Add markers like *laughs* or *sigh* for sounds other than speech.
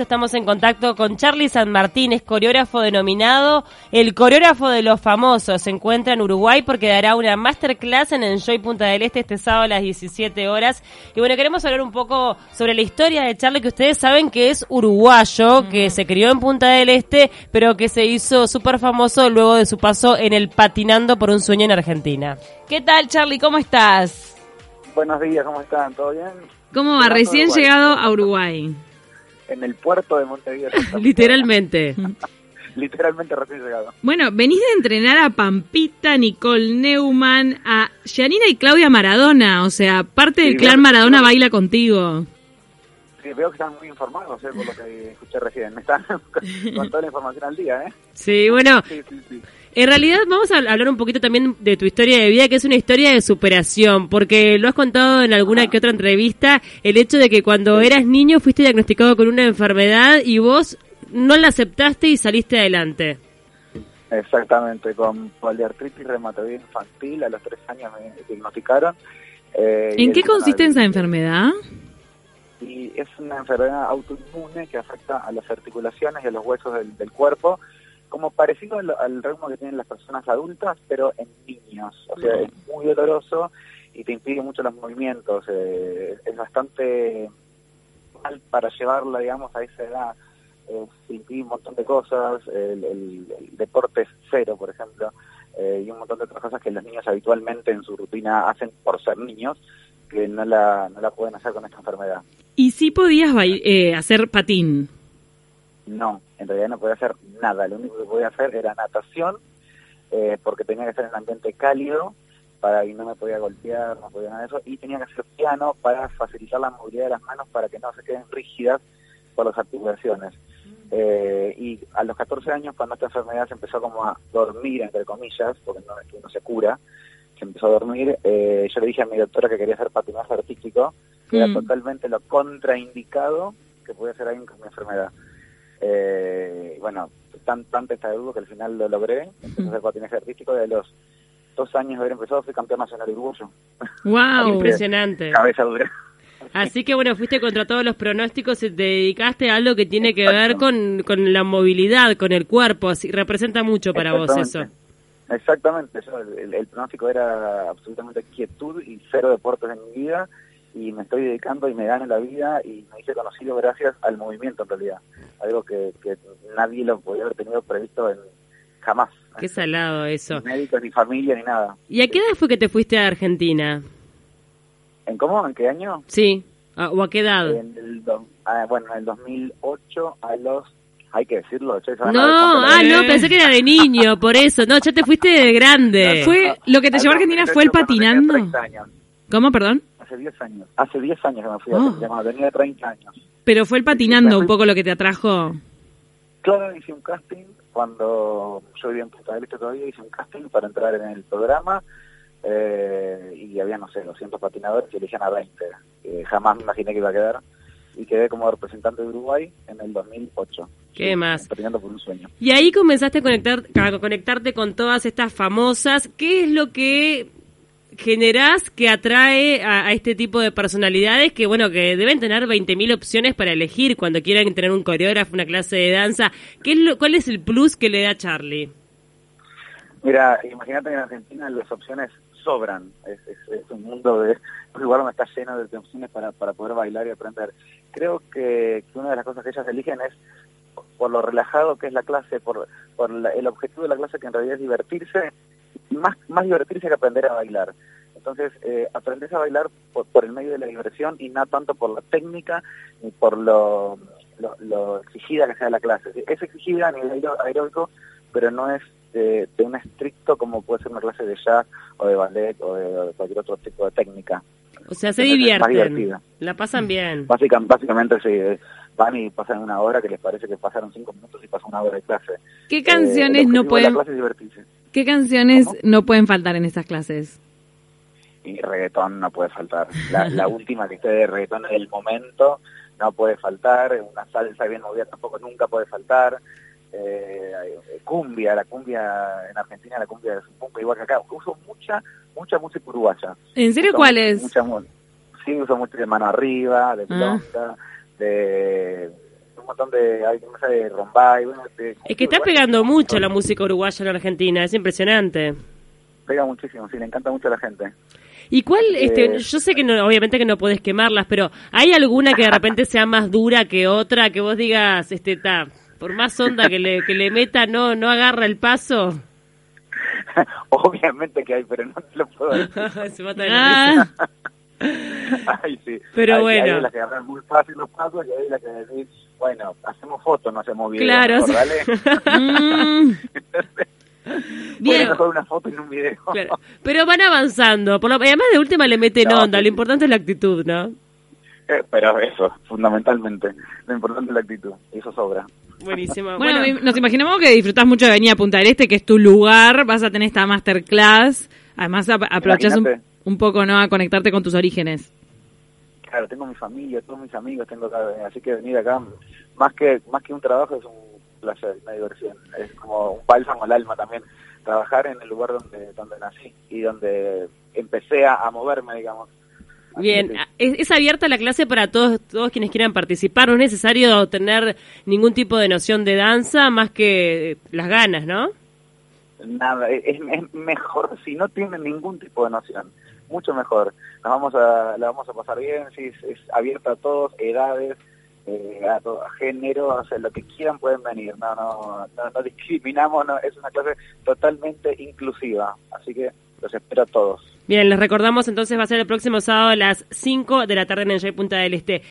estamos en contacto con Charlie San Martín, es coreógrafo denominado el coreógrafo de los famosos. Se encuentra en Uruguay porque dará una masterclass en Enjoy Punta del Este este sábado a las 17 horas. Y bueno, queremos hablar un poco sobre la historia de Charlie, que ustedes saben que es uruguayo, que se crió en Punta del Este, pero que se hizo súper famoso luego de su paso en el Patinando por un Sueño en Argentina. ¿Qué tal, Charlie? ¿Cómo estás? Buenos días, ¿cómo están? ¿Todo bien? ¿Cómo va? Recién llegado a Uruguay. En el puerto de Montevideo. *laughs* Literalmente. *laughs* Literalmente recién llegado. Bueno, venís de entrenar a Pampita, Nicole Neumann, a Janina y Claudia Maradona. O sea, parte del clan Maradona baila contigo. Sí, veo que están muy informados, eh, por lo que escuché recién. Están *laughs* con toda la información al día, ¿eh? Sí, bueno. Sí, sí, sí. En realidad vamos a hablar un poquito también de tu historia de vida, que es una historia de superación, porque lo has contado en alguna que otra entrevista, el hecho de que cuando eras niño fuiste diagnosticado con una enfermedad y vos no la aceptaste y saliste adelante. Exactamente, con poliartritis reumatoide infantil, a los tres años me diagnosticaron. Eh, ¿En qué consiste esa enfermedad? Y es una enfermedad autoinmune que afecta a las articulaciones y a los huesos del cuerpo como parecido al, al que tienen las personas adultas, pero en niños. O sea, es muy doloroso y te impide mucho los movimientos. Eh, es bastante mal para llevarla, digamos, a esa edad. Eh, se impide un montón de cosas, el, deporte es cero, por ejemplo, eh, y un montón de otras cosas que los niños habitualmente en su rutina hacen por ser niños, que no la, no la pueden hacer con esta enfermedad. ¿Y si podías hacer patín? No, en realidad no podía hacer nada. Lo único que podía hacer era natación, eh, porque tenía que estar en un ambiente cálido para y no me podía golpear, no podía nada de eso, y tenía que hacer piano para facilitar la movilidad de las manos para que no se queden rígidas por las articulaciones. Eh, y a los 14 años, cuando esta enfermedad se empezó como a dormir, entre comillas, porque no, no se cura, se empezó a dormir, eh, yo le dije a mi doctora que quería hacer patinaje artístico, que era mm. totalmente lo contraindicado que podía hacer alguien con mi enfermedad. Eh, bueno, tan, tanto está de duda que al final lo logré. Empecé a hacer patinaje artístico de los dos años de haber empezado, fui campeón nacional de uruguayo. ¡Wow! Impresionante. Cabeza dura. Así que bueno, fuiste contra todos los pronósticos y te dedicaste a algo que tiene que ver con, con la movilidad, con el cuerpo, así representa mucho para vos eso. Exactamente, el, el, pronóstico era absolutamente quietud y cero deportes en mi vida y me estoy dedicando y me gano la vida y me hice conocido gracias al movimiento en realidad, algo que, nadie lo podía haber tenido previsto en jamás. Qué salado eso. Ni médicos, ni familia, ni nada. ¿Y a qué edad fue que te fuiste a Argentina? ¿En cómo? ¿En qué año? Sí, ¿o a qué edad? En el ah, bueno, en el 2008 a los hay que decirlo. no, ah, no, pensé que era de niño, *laughs* por eso. No, ya te fuiste de grande. fue Lo que te llevó a Argentina fue el patinando. ¿Cómo, perdón? Hace 10 años. Hace 10 años que me fui a oh. llamado, tenía 30 años. Pero fue el patinando un poco lo que te atrajo. Claro, hice un casting cuando yo vivía en Punta del Este todavía, hice un casting para entrar en el programa eh, y había, no sé, 200 patinadores que elegían a 20. jamás me imaginé que iba a quedar y quedé como representante de Uruguay en el 2008. ¿Qué más? Patinando por un sueño. Y ahí comenzaste a, conectar, a conectarte con todas estas famosas. ¿Qué es lo que generás que atrae a, este tipo de personalidades que, bueno, que deben tener 20.000 opciones para elegir cuando quieran tener un coreógrafo, una clase de danza? ¿Qué es lo, ¿Cuál es el plus que le da Charlie? Mira, imagínate que en Argentina las opciones sobran. Es, un mundo de un lugar donde está lleno de opciones para, para poder bailar y aprender. Creo que, una de las cosas que ellas eligen es por lo relajado que es la clase, por, por el objetivo de la clase que en realidad es divertirse más, más divertirse que aprender a bailar. Entonces, eh, aprendes a bailar por, el medio de la diversión y no tanto por la técnica ni por lo, lo, exigida que sea la clase. Es exigida a nivel aeróbico, pero no es de, un estricto como puede ser una clase de jazz o de ballet o de, cualquier otro tipo de técnica. O sea, se divierten, la pasan bien. Básicamente, básicamente sí, van y pasan una hora que les parece que pasaron cinco minutos y pasan una hora de clase. ¿Qué canciones eh, no pueden... ¿Qué canciones no pueden faltar en estas clases? Y reggaetón no puede faltar. La, *laughs* última que esté de reggaetón el momento no puede faltar. Una salsa bien movida tampoco nunca puede faltar. Eh, cumbia, la cumbia en Argentina, la cumbia es un poco igual que acá. Uso mucha, mucha música uruguaya. ¿En serio cuál es? sí, uso mucho de mano arriba, de ah. pelota, de un montón de, hay mesa de rombay. Bueno, este, Es que está pegando mucho la música uruguaya en Argentina, es impresionante. Pega muchísimo, sí, le encanta mucho a la gente. ¿Y cuál, este, Eh, yo sé que no, obviamente que no podés quemarlas, pero ¿hay alguna que de repente sea más dura que otra, que vos digas, este, ta, por más onda que le, que le meta, no, no agarra el paso? *laughs* Obviamente que hay, pero no te lo puedo decir. *laughs* Se mata de la Ah, risa. *laughs* *laughs* Ay, sí. Pero Hay- bueno. Hay las que agarran muy fácil los pasos y hay las que decís, bueno, hacemos fotos, no hacemos video. Claro. mejor, dale. *laughs* mm, *laughs* bien. mejor una foto y un video. Claro. Pero van avanzando, por lo, además de última le meten No, onda, sí, lo importante es la actitud, ¿no? Eh, Pero eso, fundamentalmente. Lo importante es la actitud. Y eso sobra. Buenísimo. Bueno, Bueno, nos imaginamos que disfrutás mucho de venir a Punta del Este, que es tu lugar, vas a tener esta masterclass, además ap- aprovechás un. Un poco no a conectarte con tus orígenes. Claro, tengo mi familia, todos mis amigos tengo acá, así que venir acá, más que más que un trabajo, es un placer, una diversión. Es como un bálsamo al alma también, trabajar en el lugar donde donde nací y donde empecé a, a moverme, digamos. Así bien, es, es abierta la clase para todos, todos quienes quieran participar, no es necesario tener ningún tipo de noción de danza más que las ganas, ¿no? Nada, es, es mejor si no tienen ningún tipo de noción, mucho mejor. Nos vamos a, la vamos a pasar bien, sí, es, es abierta a todos, edades, eh, a, todo, género, o sea, lo que quieran pueden venir, no, no, no, *laughs* discriminamos, no, es una clase totalmente inclusiva, así que los espero a todos. Bien, les recordamos entonces va a ser el próximo sábado a las 5 de la tarde en J Punta del Este.